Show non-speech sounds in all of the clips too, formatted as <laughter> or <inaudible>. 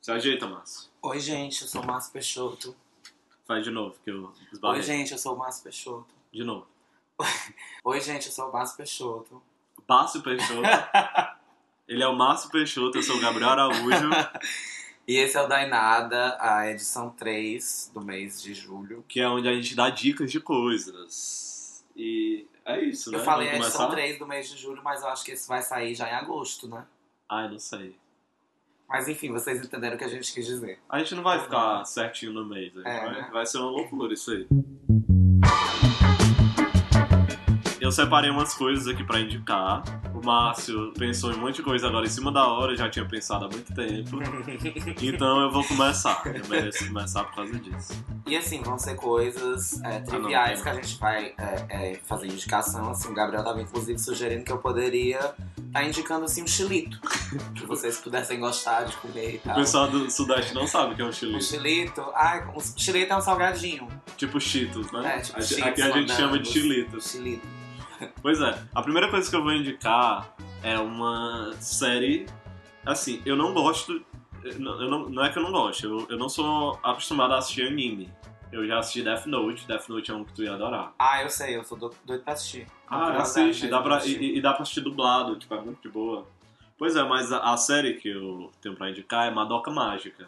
Se ajeita, Márcio. Oi, gente, eu sou o Márcio Peixoto. Faz de novo, que eu Oi, esbarrei. gente, eu sou o Márcio Peixoto. De novo. <laughs> Oi, gente, eu sou o Márcio Peixoto. Márcio Peixoto. <laughs> Ele é o Márcio Peixoto, eu sou o Gabriel Araújo. E esse é o Dainada, a edição 3 do mês de julho. que é onde a gente dá dicas de coisas. E é isso, né? Eu falei a edição começar? 3 do mês de julho, mas eu acho que esse vai sair já em agosto, né? Ai, não sei. Mas enfim, vocês entenderam o que a gente quis dizer. A gente não vai ficar certinho no mês. gente É, vai, né? vai ser uma loucura isso aí. Eu separei umas coisas aqui pra indicar. O Márcio pensou em um monte de coisa agora em cima da hora, já tinha pensado há muito tempo. <laughs> Então eu vou começar. Eu mereço começar por causa disso. E assim, vão ser coisas é, triviais não, que a gente vai é, é, fazer indicação. Assim, o Gabriel tava inclusive sugerindo que eu poderia estar indicando assim um chilito. <laughs> que vocês pudessem gostar de comer e O tal. pessoal do Sudeste não sabe o que é um Um chilito. chilito. Ai, um chilito é um salgadinho. Tipo Cheetos, né? É, tipo Aqui- Cheetos, Aqui a gente chama de chilitos. Chilito. Pois é, a primeira coisa que eu vou indicar é uma série. Assim, eu não gosto. Eu não, eu não, não é que eu não gosto, eu, eu não sou acostumado a assistir anime. Eu já assisti Death Note, Death Note é um que tu ia adorar. Ah, eu sei, eu sou do- doido pra assistir. Ah, assiste, dá pra, assistir. e, e dá pra assistir dublado, tipo, é muito de boa. Pois é, mas a, a série que eu tenho pra indicar é Madoka Mágica.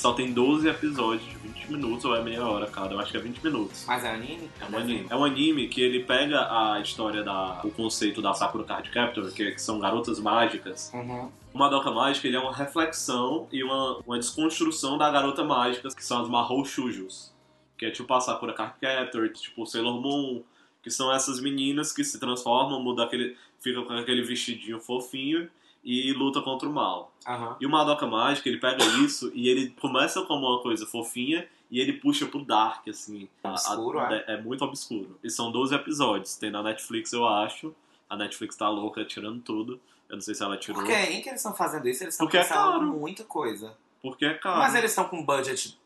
Só tem 12 episódios de 20 minutos ou é meia hora cada, eu acho que é 20 minutos. Mas é anime? É um anime. É um anime que ele pega a história da. o conceito da Sakura Card Captor, que, que são garotas mágicas. Uhum. O Madoka Mágica ele é uma reflexão e uma, uma desconstrução da garota mágica, que são as Mahou Shujos. Que é tipo a Sakura Card Captor, tipo Sailor Moon, que são essas meninas que se transformam, muda aquele. fica com aquele vestidinho fofinho e luta contra o mal. Aham. E o Madoka Mágica, ele pega isso e ele começa como uma coisa fofinha e ele puxa pro dark, assim. Obscuro, A- a- é? é muito obscuro. E são 12 episódios. Tem na Netflix, eu acho. A Netflix tá louca, tirando tudo. Eu não sei se ela tirou. Por que? Em que eles estão fazendo isso? Eles estão Porque é caro. muita coisa. Porque é caro. Mas eles estão com budget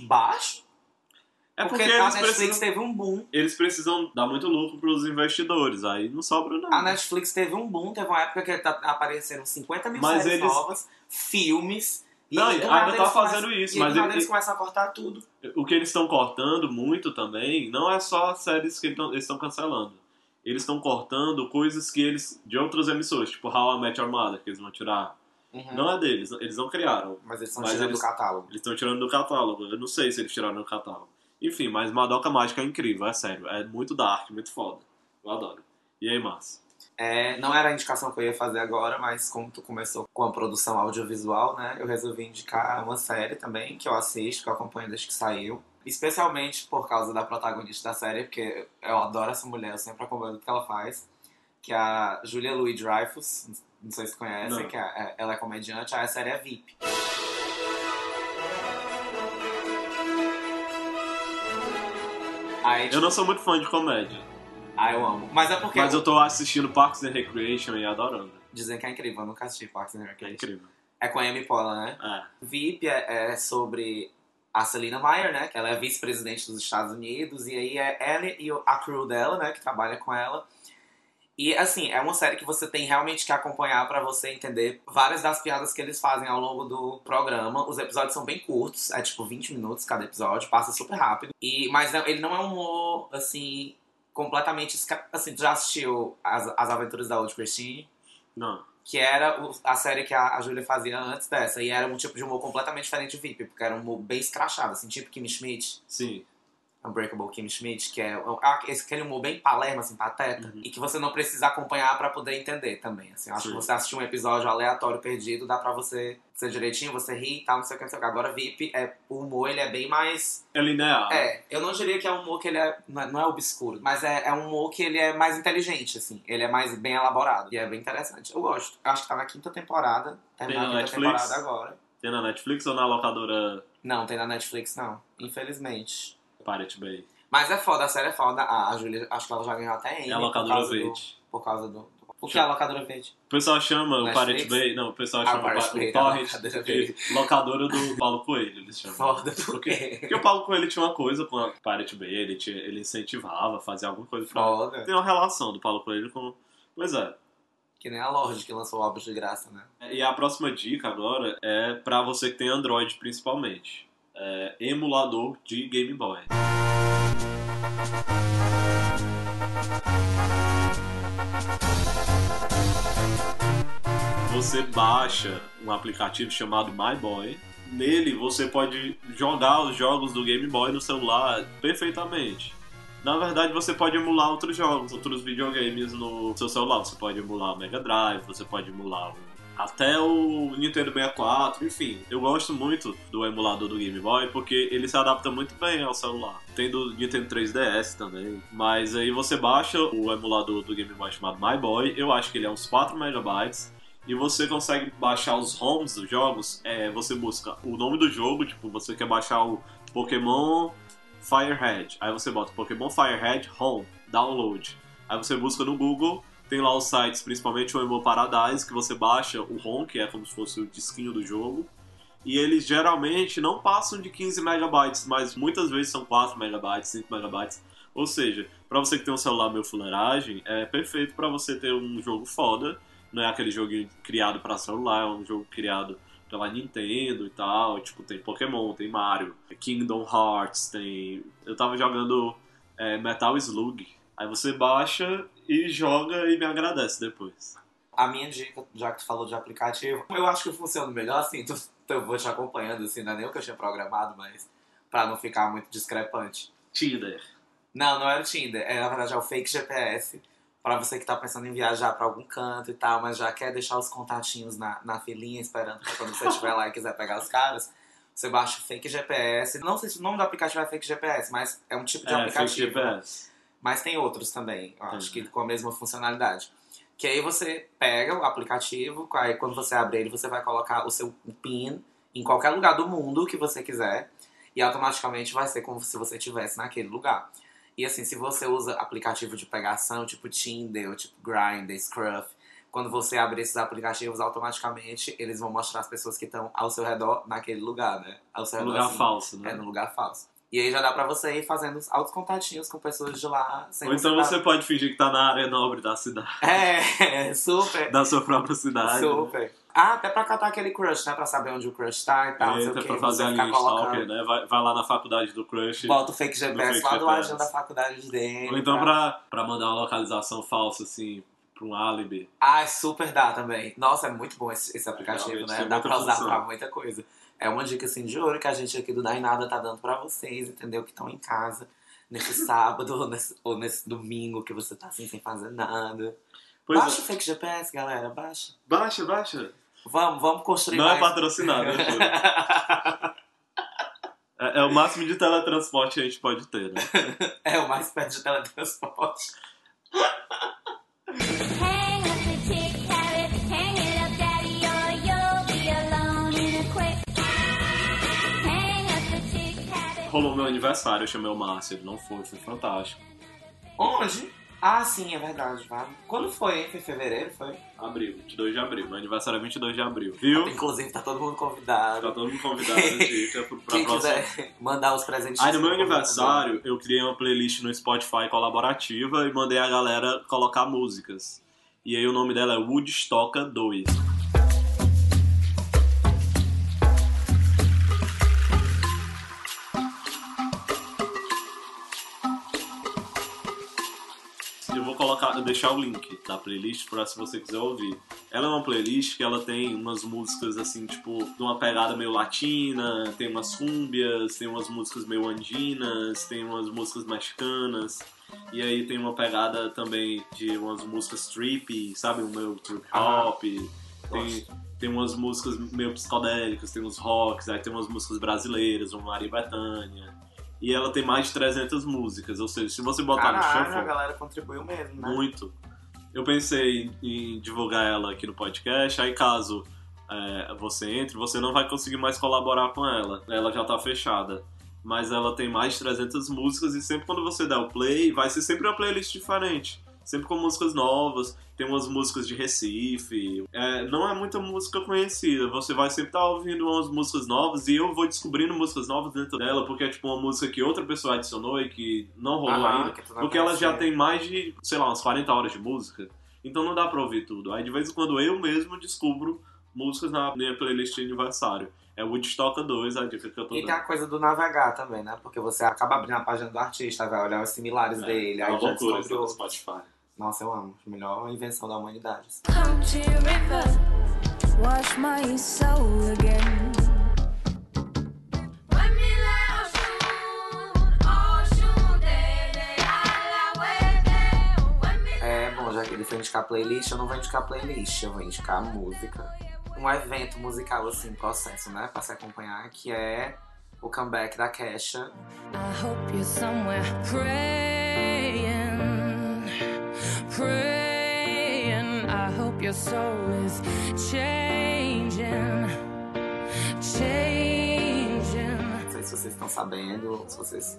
baixo? É porque, a eles Netflix precisam, teve um boom. eles precisam dar muito lucro pros investidores. Aí não sobra, não. A Netflix teve um boom, teve uma época que tá- apareceram 50 mil Mas séries eles- novas, filmes. E Não, do ainda nada tá fazendo começam- isso, e mas nada eles começam a cortar tudo. O que eles estão cortando muito também não é só as séries que eles estão cancelando. Eles estão cortando coisas que eles. de outras emissoras, tipo How I Met Your Mother, que eles vão tirar. Uhum. Não é deles, eles não criaram. Mas eles estão tirando eles- do catálogo. Eles estão tirando do catálogo. Eu não sei se eles tiraram do catálogo. Enfim, mas Madoka Mágica é incrível, é sério. É muito dark, muito foda. Eu adoro. E aí, Márcio? É, não era a indicação que eu ia fazer agora, mas como tu começou com a produção audiovisual, né? Eu resolvi indicar uma série também que eu assisto, que eu acompanho desde que saiu. Especialmente por causa da protagonista da série, porque eu adoro essa mulher, eu sempre acompanho o que ela faz. Que é a Julia Louis-Dreyfus, não sei se conhece, Não. que é- é- ela é comediante, a série é VIP. Aí, Eu não sou muito fã de comédia, Ah, eu amo. Mas é porque mas eu tô assistindo Parks and Recreation e adorando. dizem que é incrível, eu nunca assisti Parks and É Recreation. incrível. É com a Amy Poehler, né? É. VIP é, é sobre a Selena Meyer, né? Que ela é vice-presidente dos Estados Unidos. E aí é ela e o- a crew dela, né? Que trabalha com ela. E, assim, é uma série que você tem realmente que acompanhar pra você entender várias das piadas que eles fazem ao longo do programa. Os episódios são bem curtos, é tipo 20 minutos cada episódio, passa super rápido. E, mas não- ele não é um humor, assim, completamente... Assim, tu já assistiu As, As Aventuras da Old Christine? Não. que era a série que a, a Júlia fazia antes dessa, e era um tipo de humor completamente diferente de VIP, porque era um humor bem escrachado, assim, tipo Kim Schmidt, Sim. Unbreakable Kim Schmidt, que é ah, esse- aquele humor bem palermo, assim, pateta, Uhum. e que você não precisa acompanhar pra poder entender também, assim, eu acho Sim. que você assistir um episódio aleatório perdido, dá pra você ser direitinho, você rir e tal, não sei o que, não sei o que. Agora VIP, é, o humor, ele é bem mais É linear. é, eu não diria que é um humor que ele é. Não é, não é obscuro, mas é, é um humor que ele é mais inteligente, assim. Ele é mais bem elaborado. E é bem interessante. Eu gosto. Eu acho que tá na quinta temporada. Terminou Tem a na quinta Netflix? temporada agora. Tem na Netflix ou na locadora Não, tem na Netflix, não. Infelizmente. Pirate Bay? Mas é foda, a série é foda. A, a Júlia, acho que ela já ganhou até É Emmy a locadora causa do, verde. por causa do, do- O que é a locadora verde? O pessoal chama o? Pirate Bay, não, o pessoal Ah, chama o Torrent de locadora do Paulo Coelho, eles chamam. Foda, por Porque, porque o Paulo Coelho tinha uma coisa com a Pirate Bay, ele, tinha, ele incentivava, fazia alguma coisa pra... Foda. Tem uma relação do Paulo Coelho com... Pois é. Que nem a Lorde que lançou obras de graça, né? E a próxima dica agora é pra você que tem Android principalmente. É emulador de Game Boy. Você baixa um aplicativo chamado My Boy. Nele você pode jogar os jogos do Game Boy no celular perfeitamente. Na verdade, você pode emular outros jogos, outros videogames no seu celular. Você pode emular o Mega Drive, você pode emular o até o Nintendo 64, enfim. Eu gosto muito do emulador do Game Boy porque ele se adapta muito bem ao celular. Tem do Nintendo 3DS também. Mas aí você baixa o emulador do Game Boy chamado My Boy, eu acho que ele é uns 4 megabytes. E você consegue baixar os ROMs dos jogos. É, você busca o nome do jogo, tipo, você quer baixar o Pokémon Firehead. Aí você bota Pokémon Firehead Home, download. Aí você busca no Google, tem lá os sites, principalmente o Emo Paradise, que você baixa o ROM, que é como se fosse o disquinho do jogo. E eles geralmente não passam de 15 megabytes, mas muitas vezes são 4 megabytes, 5 megabytes. Ou seja, para você que tem um celular meio fuleiragem, é perfeito para você ter um jogo foda. Não é aquele joguinho criado para celular, é um jogo criado pela Nintendo e tal. Tipo, tem Pokémon, tem Mario, Kingdom Hearts, tem. Eu tava jogando é, Metal Slug. Aí você baixa e joga e me agradece depois. A minha dica, já que tu falou de aplicativo, eu acho que funciona melhor assim, tu, eu vou te acompanhando, assim, não é nem o que eu tinha programado, mas pra não ficar muito discrepante. Tinder. Não, não era o Tinder, é, na verdade é o Fake GPS, pra você que tá pensando em viajar pra algum canto e tal, mas já quer deixar os contatinhos na, na filinha esperando pra quando você estiver lá e quiser pegar os caras, você baixa o Fake GPS. Não sei se o nome do aplicativo é Fake GPS, mas é um tipo de É, fake aplicativo. GPS. Mas tem outros também, eu acho que com a mesma funcionalidade. Que aí você pega o aplicativo, aí quando você abre ele, você vai colocar o seu PIN em qualquer lugar do mundo que você quiser. E automaticamente vai ser como se você estivesse naquele lugar. E assim, se você usa aplicativo de pegação, tipo Tinder, ou tipo Grindr, Scruff, quando você abrir esses aplicativos, automaticamente eles vão mostrar as pessoas que estão ao seu redor naquele lugar, né? Ao seu Um redor, lugar assim, falso, né? É, no lugar falso. E aí já dá pra você ir fazendo altos contatinhos com pessoas de lá. Sem Ou então tá- você pode fingir que tá na área nobre da cidade. <laughs> É, super. Da sua própria cidade. né? Super. Ah, até pra catar aquele crush, né? Pra saber onde o crush tá e tal. Eita, pra fazer você a ficar linha stalker, né? Vai, vai lá na faculdade do crush. Bota o fake GPS lá do ladinho da faculdade dele. Ou então tá? pra, pra mandar uma localização falsa, assim, pra um álibi. Ah, super dá também. Nossa, é muito bom esse, esse aplicativo, né? Dá pra usar função. pra muita coisa. É uma dica assim de ouro que a gente aqui do Dai Nada tá dando pra vocês, entendeu? Que estão em casa nesse <laughs> sábado ou nesse, ou nesse domingo que você tá assim sem fazer nada. Pois baixa é. o fake GPS, galera, baixa. Baixa, baixa. Vamos, vamos construir Não é mais. patrocinado, eu juro. <laughs> É, é o máximo de teletransporte que a gente pode ter, né? <laughs> é o mais perto de teletransporte. Rolou meu aniversário, eu chamei o Márcio, ele não foi, foi fantástico. Onde? Ah, sim, é verdade, vale. Quando foi, hein? Foi fevereiro, foi? Abril, 22 de abril. Meu aniversário é 22 de abril. Viu? Inclusive, tá todo mundo Tá convidado. todo mundo convidado, <laughs> dica, pra Quem próxima. quiser mandar os presentes. Aí no meu aniversário, eu criei uma playlist no Spotify colaborativa e mandei a galera colocar músicas. E aí o nome dela é Woodstocka 2. Deixar o link da playlist para se você quiser ouvir. Ela é uma playlist que ela tem umas músicas assim, tipo, de uma pegada meio latina, tem umas cúmbias, tem umas músicas meio andinas, tem umas músicas mexicanas. E aí tem uma pegada também de umas músicas trippy, sabe? Um meio trip hop. Tem, tem umas músicas meio psicodélicas, tem uns rocks, aí tem umas músicas brasileiras, uma Maria Bethânia. E ela tem mais de 300 músicas, ou seja, se você botar no Caralho, shuffle, a galera contribuiu mesmo, né? muito. Eu pensei em, em divulgar ela aqui no podcast, aí caso é, você entre, você não vai conseguir mais colaborar com ela. Ela já tá fechada. Mas ela tem mais de 300 músicas e sempre quando você der o play, vai ser sempre uma playlist diferente. Sempre com músicas novas. Tem umas músicas de Recife. É, não é muita música conhecida. Você vai sempre estar ouvindo umas músicas novas e eu vou descobrindo músicas novas dentro dela, porque é tipo uma música que outra pessoa adicionou e que não rolou Aham, ainda. não Porque ela já tem mais de, sei lá, umas 40 horas de música. Então não dá pra ouvir tudo. Aí de vez em quando eu mesmo descubro músicas na minha playlist de aniversário. É Woodstock 2, a dica que eu tô E tem dando. a coisa do navegar também, né? Porque você acaba abrindo a página do artista, vai olhar os similares dele, é aí já descobre outro. Spotify. Nossa, eu amo. Melhor invenção da humanidade. River, wash my soul again. É, bom, já que ele foi indicar playlist, eu não vou indicar playlist, eu vou indicar música. Um evento musical, assim, processo, né? Pra se acompanhar, que é o comeback da Kesha. I hope you're somewhere praying, praying. I hope your soul is changing, changing. Não sei se vocês estão sabendo, se vocês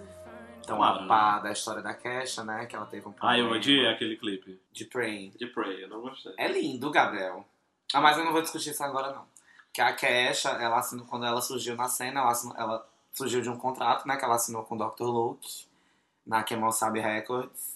estão a par da história da Kesha, né? Que ela teve um Ah, eu problema odiei aquele clipe. de Praying. De Prey, eu não gostei. É lindo, Gabriel. Ah, mas eu não vou discutir isso agora, não. Porque a Kesha, ela assinou, quando ela surgiu na cena, ela, assinou- ela surgiu de um contrato, né? Que ela assinou com o Dr. Luke, na Kemal Sabe Records.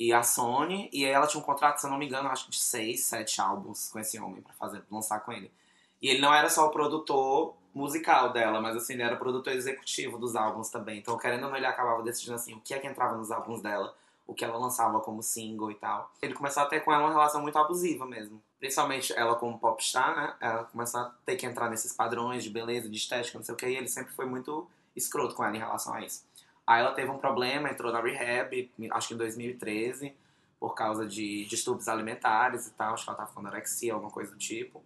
E a Sony, e ela tinha um contrato, se eu não me engano, acho que de seis, sete álbuns com esse homem pra fazer, lançar com ele. E ele não era só o produtor musical dela, mas assim, ele era o produtor executivo dos álbuns também. Então, querendo ou não, ele acabava decidindo assim, o que é que entrava nos álbuns dela, o que ela lançava como single e tal. Ele começou a ter com ela uma relação muito abusiva mesmo. Principalmente ela como popstar, né? Ela começou a ter que entrar nesses padrões de beleza, de estética, não sei o que, e ele sempre foi muito escroto com ela em relação a isso. Aí ela teve um problema, entrou na rehab, acho que em 2013, por causa de distúrbios alimentares e tal, acho que ela tava com anorexia, alguma coisa do tipo.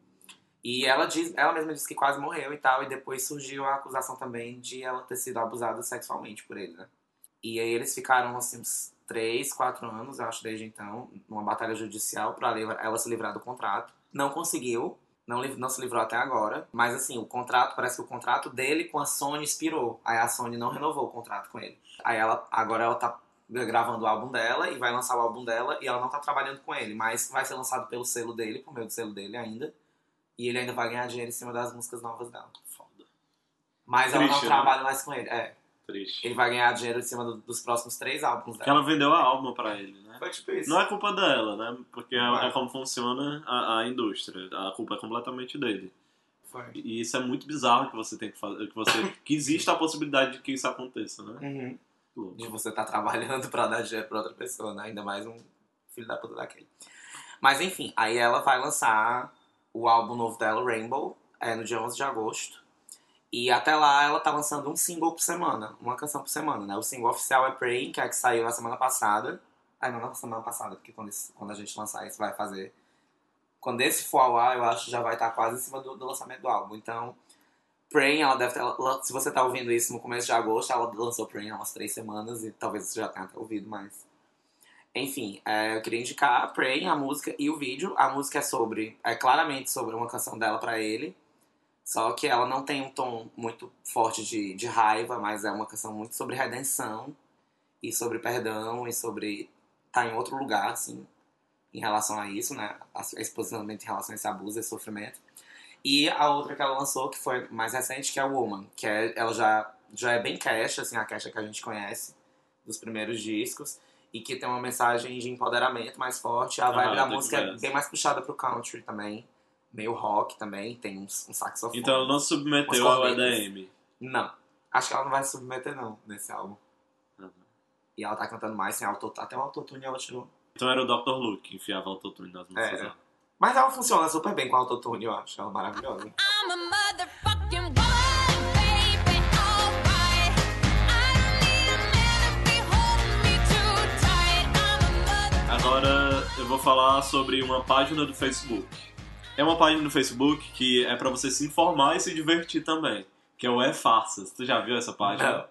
E ela, diz, ela mesma disse que quase morreu e tal, e depois surgiu a acusação também de ela ter sido abusada sexualmente por ele, né? E aí eles ficaram, assim, uns 3, 4 anos, acho, desde então, numa batalha judicial pra livra- ela se livrar do contrato. Não conseguiu, não, não se livrou até agora. Mas, assim, o contrato, parece que o contrato dele com a Sony expirou. Aí a Sony não renovou o contrato com ele. Aí ela, agora ela tá gravando o álbum dela e vai lançar o álbum dela e ela não tá trabalhando com ele, mas vai ser lançado pelo selo dele, por meio do selo dele ainda. E ele ainda vai ganhar dinheiro em cima das músicas novas dela. Foda. Mas ela não Triste, né? trabalha mais com ele. É, Triste. ele vai ganhar dinheiro em cima do- dos próximos três álbuns Que dela. ela vendeu a alma pra ele, né? Foi tipo isso. Não é culpa dela, né? Porque é, é. como funciona a, a indústria. A culpa é completamente dele. Foi. E isso é muito bizarro que você tem que fazer. Que, você, que exista a possibilidade de que isso aconteça, né? Uhum. Que. De você estar trabalhando <laughs> pra dar dinheiro pra outra pessoa, né? Ainda mais um filho da puta daquele. Mas enfim, aí ela vai lançar o álbum novo dela, Rainbow, é, no dia 11 de agosto. E até lá ela tá lançando um single por semana, uma canção por semana, né? O single oficial é Praying, que é a que saiu na semana passada. Ah, não, na semana passada, porque quando, esse- quando a gente lançar isso vai fazer. Quando esse for ao ar, eu acho que já vai estar quase em cima do, do lançamento do álbum. Então, Praying, ela deve ter. ela- Se você tá ouvindo isso no começo de agosto, ela lançou Praying há umas três semanas e talvez você já tenha até ouvido, mas. Enfim, é, eu queria indicar Praying, a música e o vídeo. A música é sobre. É claramente sobre uma canção dela pra ele. Só que ela não tem um tom muito forte de, de raiva, mas é uma canção muito sobre redenção e sobre perdão e sobre estar em outro lugar, assim, em relação a isso, né? A- posicionamento em relação a esse abuso, esse sofrimento. E a outra que ela lançou, que foi mais recente, que é Woman, que é, ela já, já é bem cash, assim, a cash que a gente conhece dos primeiros discos, e que tem uma mensagem de empoderamento mais forte. A Ah, vibe da tem que música é bem mais puxada pro country também, meio rock também, tem um, um saxofone. Então ela não submeteu ao. EDM. Não, acho que ela não vai se submeter não, nesse álbum. Uhum. E ela tá cantando mais sem autotune, até o autotune ela tirou. Então era o Dr. Luke que enfiava autotune nas músicas É. dela. Mas ela funciona super bem com autotune, eu acho ela maravilhosa. I'm a motherfucking woman. Agora eu vou falar sobre uma página do Facebook. É uma página do Facebook que é pra você se informar e se divertir também. Que é o É Farsas. Tu já viu essa página? Não.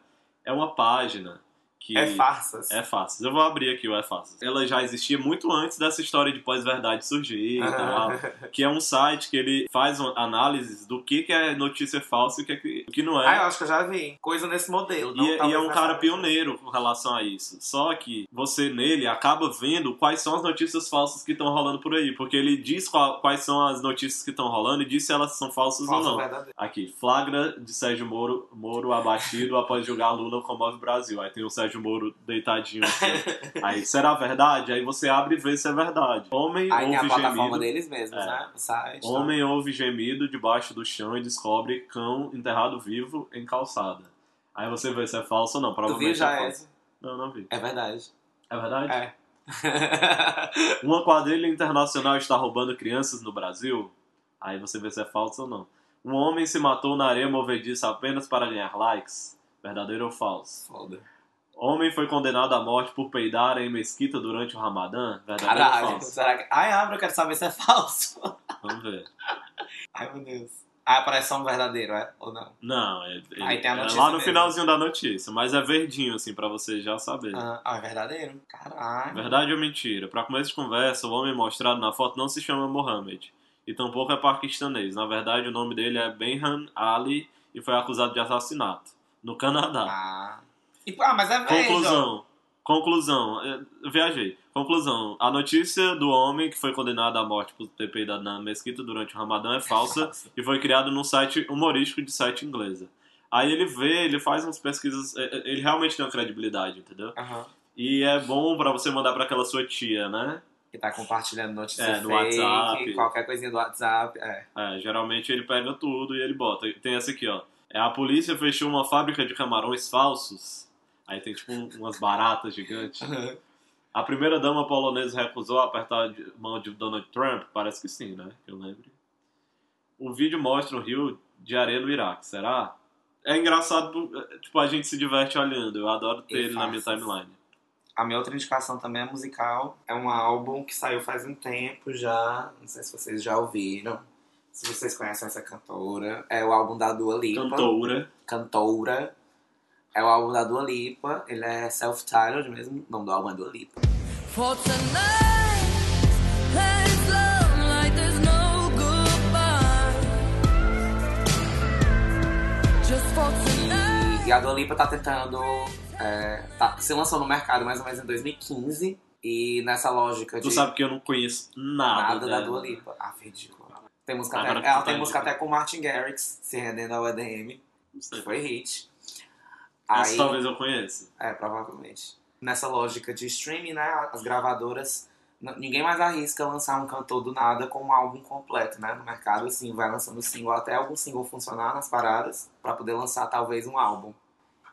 É uma página que É farsas. É fácil. Eu vou abrir aqui o É fácil. Ela já existia muito antes dessa história de pós-verdade surgir e tal. Que é um site que ele faz análises do que, que é notícia falsa e o que, é que- não Ah, eu é. acho que eu já vi. Coisa nesse modelo. não E, e é um cara pioneiro com relação a isso. Só que você nele acaba vendo quais são as notícias falsas que estão rolando por aí. Porque ele diz qual- quais são as notícias que estão rolando e diz se elas são falsas Falso ou não. verdadeiro. Aqui, flagra de Sérgio Moro, Moro abatido após julgar Lula comove o Brasil. Aí tem o Sérgio Moro deitadinho aqui. Aí, será verdade? Aí você abre e vê se é verdade. Homem Aí tem a ouve plataforma gemido. deles mesmos, É. né? O site. tá. Homem ouve gemido debaixo do chão e descobre cão enterrado vivo em calçada. Aí você vê se é falso ou não. Tu Provavelmente viu já é essa? falso. Não, não vi. É verdade. É verdade? É. <laughs> Uma quadrilha internacional está roubando crianças no Brasil? Aí você vê se é falso ou não. Um homem se matou na areia movediça apenas para ganhar likes? Verdadeiro ou falso? Foda. Homem foi condenado à morte por peidar em mesquita durante o Ramadã? Verdadeiro Caralho. Será que. Ai, abre, eu quero saber se é falso. Vamos ver. Ai, meu Deus. Ah, parece só um verdadeiro, é? Ou não? Não, é, Aí tem a é notícia lá no mesmo. finalzinho da notícia, mas é verdinho, assim, pra você já saber. Ah, ah, é verdadeiro? Caralho. Verdade ou mentira? Pra começo de conversa, o homem mostrado na foto não se chama Mohammed. E tampouco é paquistanês. Na verdade, o nome dele é Benham Ali e foi acusado de assassinato. No Canadá. Ah. E, ah, mas é velho. Conclusão. Conclusão. Eu viajei. Conclusão. A notícia do homem que foi condenado à morte por ter peidado na mesquita durante o Ramadã é falsa e foi criado num site humorístico de site inglesa. Aí ele vê, ele faz umas pesquisas, é, é, ele realmente tem uma credibilidade, entendeu? Aham. E é bom pra você mandar pra aquela sua tia, né? Que tá compartilhando notícia É, no fake, WhatsApp. qualquer coisinha do WhatsApp. É. É, geralmente ele pega tudo e ele bota. Tem essa aqui, ó. É, a polícia fechou uma fábrica de camarões falsos. Aí tem tipo um- umas baratas gigantes. A primeira dama polonesa recusou apertar a mão de Donald Trump? Parece que sim, né? Que eu lembre. O vídeo mostra um rio de areia no Iraque, será? É engraçado, por- tipo, a gente se diverte olhando. Eu adoro ter E ele na minha timeline. A minha outra indicação também é musical. É um álbum que saiu faz um tempo já. Não sei se vocês já ouviram. Se vocês conhecem essa cantora. É o álbum da Dua Lipa. Cantora. Cantora. É o álbum da Dua Lipa. Ele é self-titled mesmo. O nome do álbum é Dua Lipa. For tonight, let's love like there's no goodbye. Just for tonight. E a Dua Lipa tá tentando. É, tá, se lançou no mercado mais ou menos em 2015. E nessa lógica de Tu sabe que eu não conheço nada, nada da dela. Dua Lipa. Ah, ridículo. Tem música Agora até, ela tem tá música até com Martin Garrix se rendendo ao EDM. Foi hit. Essa Aí, talvez eu conheça. É, provavelmente. Nessa lógica de streaming, né? As gravadoras. Ninguém mais arrisca lançar um cantor do nada com um álbum completo, né? No mercado, assim, vai lançando single até algum single funcionar nas paradas pra poder lançar talvez um álbum.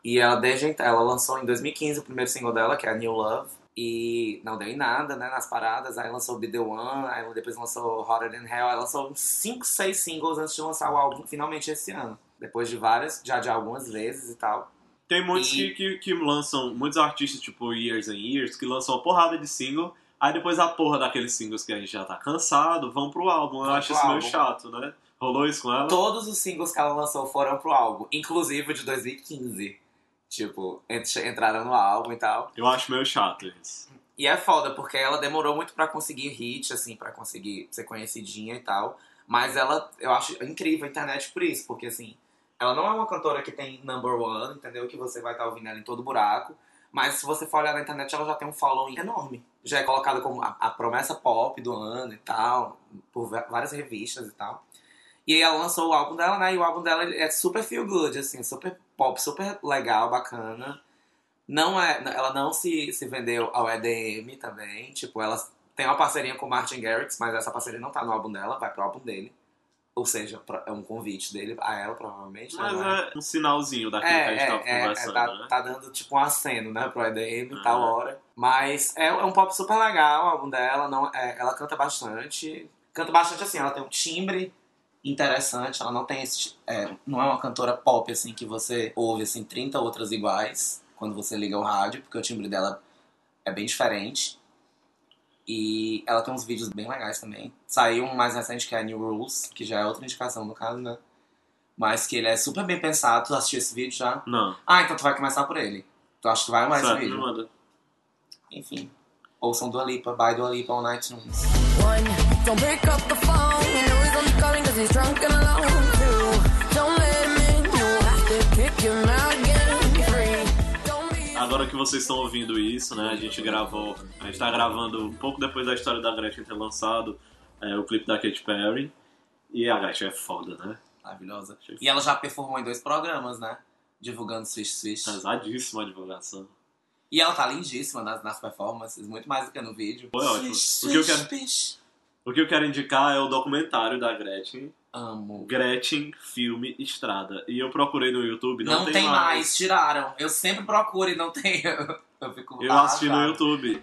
E ela desde então, ela lançou em 2015 o primeiro single dela, que é New Love, e não deu em nada, né, nas paradas. Aí lançou Be The One, aí depois lançou Hotter Than Hell, aí lançou uns 5, 6 singles antes de lançar o álbum finalmente esse ano. Depois de várias, já de algumas vezes e tal. Tem muitos E- que, que, que lançam, muitos artistas tipo Years and Years, que lançam uma porrada de single, aí depois a porra daqueles singles que a gente já tá cansado vão pro álbum. Eu Vão acho isso meio álbum. chato, né? Rolou isso com ela? Todos os singles que ela lançou foram pro álbum, inclusive o de 2015. Tipo, ent- entraram no álbum e tal. Eu acho meio chato isso. E é foda, porque ela demorou muito pra conseguir hit, assim, pra conseguir ser conhecidinha e tal. Mas ela, eu acho incrível a internet por isso, porque assim, ela não é uma cantora que tem number one, entendeu? Que você vai estar ouvindo ela em todo buraco. Mas se você for olhar na internet, ela já tem um following enorme. Já é colocada como a, a promessa pop do ano e tal, por várias revistas e tal. E ela lançou o álbum dela, né? E o álbum dela é super feel good, assim, super pop, super legal, bacana. Não é, ela não se, se vendeu ao EDM também. Tipo, ela tem uma parceria com o Martin Garrix, mas essa parceria não tá no álbum dela, vai pro álbum dele. Ou seja, é um convite dele a ela, provavelmente. Mas não é um sinalzinho daquilo que a gente é, tava é, é, conversando, tá, né? tá dando tipo um aceno, né, pro EDM, Ah. tal hora. Mas é, é um pop super legal o álbum dela, não, é, ela canta bastante. Canta bastante assim, ela tem um timbre interessante, ela não tem esse. é, não é uma cantora pop assim que você ouve assim 30 outras iguais quando você liga o rádio, porque o timbre dela é bem diferente. E ela tem uns vídeos bem legais também. Saiu um mais recente que é New Rules, que já é outra indicação no caso, né? Mas que ele é super bem pensado. Tu assistiu esse vídeo já? Não. Ah, então tu vai começar por ele. Tu acha que vai mais certo, vídeo? manda. Enfim. Ouçam Dua Lipa, by Dua Lipa on iTunes. One, don't pick up the phone. You know he's only calling cause he's drunk and alone. Two, don't let him in. You have to kick him out que vocês estão ouvindo isso, né? A gente gravou. A gente tá gravando um pouco depois da história da Gretchen ter lançado é, o clipe da Katy Perry. E a Gretchen é foda, né? Maravilhosa. E ela já performou em dois programas, né? Divulgando Swish Swish. Pesadíssima a divulgação. E ela tá lindíssima nas, nas performances, muito mais do que no vídeo. Foi ótimo. Swish, O que eu swish, quero- swish. O que eu quero indicar é o documentário da Gretchen. Amo. Gretchen Filme Estrada. E eu procurei no YouTube, não, Não, tem, mais. tiraram. Eu sempre procuro e não tem. <laughs> Eu fico Eu assisti no. YouTube.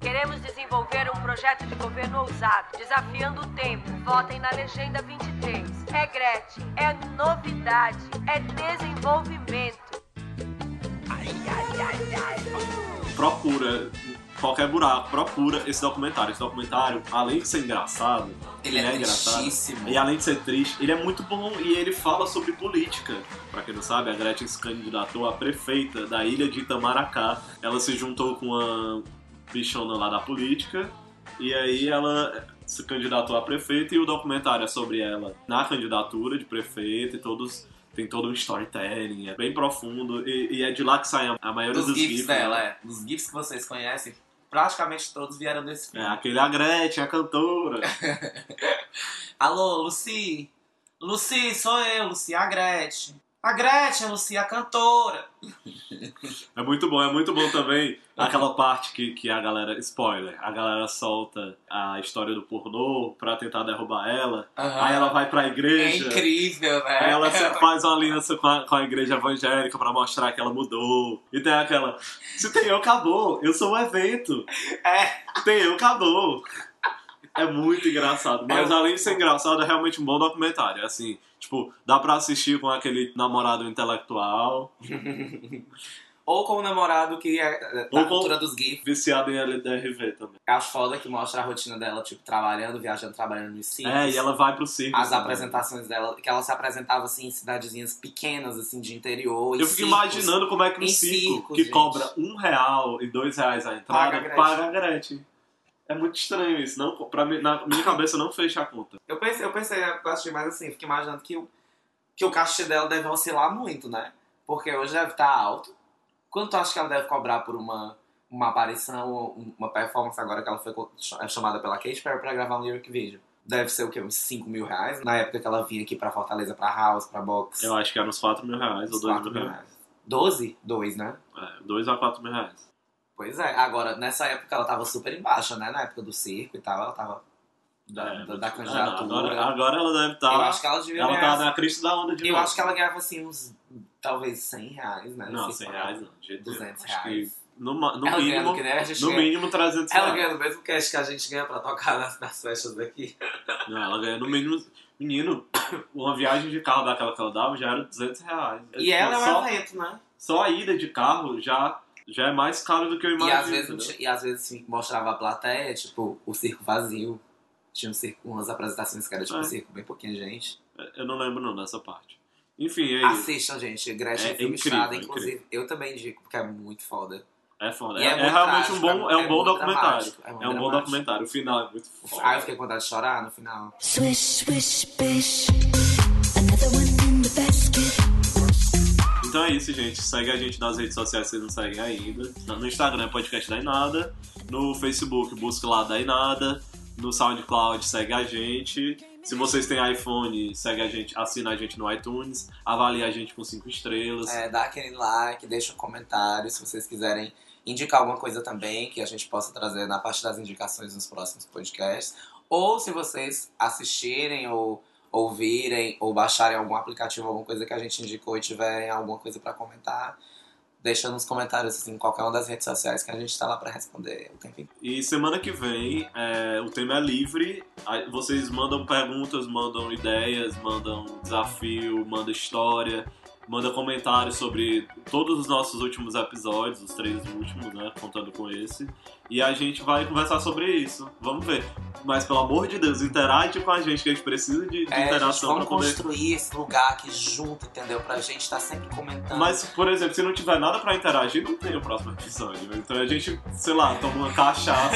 Queremos desenvolver um projeto de governo ousado, desafiando o tempo. Votem na Legenda 23. É Gretchen, é novidade, é desenvolvimento. Procura, qualquer buraco, procura esse documentário. Esse documentário, além de ser engraçado, Ele é, engraçado. tristíssimo. E além de ser triste, ele é muito bom e ele fala sobre política. Pra quem não sabe, a Gretchen se candidatou a prefeita da ilha de Itamaracá. Ela se juntou com uma bichona lá da política e aí ela se candidatou a prefeita e o documentário é sobre ela na candidatura de prefeita e todos tem todo um storytelling, é bem profundo e, e é de lá que sai a, a maioria Dos dos, GIFs GIFs, dela, né? é. Dos GIFs que vocês conhecem, praticamente todos vieram desse É filme. aquele a Gretchen, a cantora. <laughs> Alô, Lucy? Lucy, sou eu, Lucy, a Gretchen. A Gretchen, Lucy, a cantora. É muito bom, é muito bom também aquela <laughs> parte que, que a galera. Spoiler, a galera solta a história do pornô pra tentar derrubar ela. Aí ela vai pra É igreja. incrível, né? Aí ela <laughs> faz uma aliança com a, com a igreja evangélica pra mostrar que ela mudou. E tem aquela. Se tem eu, acabou. Eu sou um evento. É. Tem eu, acabou. É muito engraçado. Mas É. além de ser engraçado, é realmente um bom documentário. É Assim, tipo, dá pra assistir com aquele namorado intelectual, <laughs> Ou com o namorado que é é, da Ou cultura dos GIFs. viciado em LDRV também. Acho foda que mostra a rotina dela, tipo, trabalhando, viajando, trabalhando nos circos. É, e ela vai pro circo. As também. apresentações dela, que ela se apresentava assim em cidadezinhas pequenas, assim, de interior. Eu fico circos. imaginando como é que um circo circos, que gente. cobra um real e dois reais a Paga entrada a paga a Gretchen. É muito estranho isso. Não, pra mim, na minha cabeça não fecha a conta. Eu pensei, eu pensei, eu achei mais assim, fico imaginando que o, que o cachê dela deve oscilar muito, né? Porque hoje deve estar alto. Quanto tu acha que ela deve cobrar por uma, uma aparição, uma performance agora que ela foi é chamada pela Katy Perry pra gravar um lyric video? Deve ser o quê? Uns 5 mil reais? Na época que ela vinha aqui pra Fortaleza, pra House, pra Box. Eu acho que era uns 4 mil reais ou uns 2 4 mil mil reais. reais. 12? 2, né? É, 2 a 4 mil reais. Pois é. Agora, nessa época ela tava super embaixo, né? Na época do circo e tal, ela tava da, É, da, da é, candidatura. agora, agora ela deve estar. eu acho que ela devia Ela ganhar tá na crista da onda de Eu novo. acho que ela ganhava assim uns, talvez 100 reais, né? Não, Se 100 for. reais não. de jeito nenhum. 200 Acho que reais. no, no ela mínimo, que gente no ganha. mínimo 300 Ela reais. ganha o mesmo cash que a gente ganha pra tocar nas, nas festas daqui. Não, ela ganha no mínimo. Menino, uma viagem de carro daquela que ela dava já era 200 reais. E ela é um evento, né? só a ida de carro já, já é mais caro do que eu E imagino. às, vezes, e às vezes assim, mostrava a plateia, tipo, o circo vazio. Tinha um circo, umas apresentações que era tipo É. um circo, bem pouquinha gente. Eu não lembro não dessa parte. Enfim, é isso. Assistam, gente. Gretchen É Filme incrível, Estrada, é inclusive. Eu também indico, porque é muito foda. É foda. E É, é é realmente trágico, um bom, é é um bom documentário. é É um bom documentário. O final é muito Ah, eu foda. fiquei com vontade de chorar no final. Swish, swish, bish. Another one. Então é isso, gente. Segue a gente nas redes sociais se vocês não seguem ainda. No Instagram, podcast da Inada. No Facebook, busca lá da Inada. No SoundCloud, segue a gente. Se vocês têm iPhone, segue a gente, assina a gente no iTunes. Avalie a gente com 5 estrelas. É, dá aquele like, deixa um comentário se vocês quiserem indicar alguma coisa também que a gente possa trazer na parte das indicações nos próximos podcasts. Ou se vocês assistirem ou ouvirem ou baixarem algum aplicativo, alguma coisa que a gente indicou e tiverem alguma coisa pra comentar, deixa nos comentários assim, em qualquer uma das redes sociais que a gente tá lá pra responder o tempo inteiro. E semana que vem, é, o tema é livre. Vocês mandam perguntas, mandam ideias, mandam desafio, mandam história. Manda comentários sobre todos os nossos últimos episódios, os três últimos, né? Contando com esse. E a gente vai conversar sobre isso. Vamos ver. Mas pelo amor de Deus, interage com a gente, que a gente precisa de, de É, gente, interação vamos pra poder. construir esse lugar aqui junto, entendeu? Pra gente estar sempre comentando. Mas, por exemplo, se não tiver nada pra interagir, não tem o próximo episódio. Então a gente, sei lá, toma uma cachaça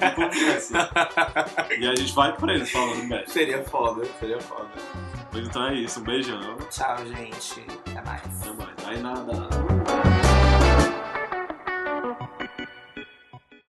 e conversa. <laughs> E a gente vai preso falando merda. Seria foda, seria foda. Mas então é isso, um beijão. Tchau, gente. Até mais. Até mais. Aí nada.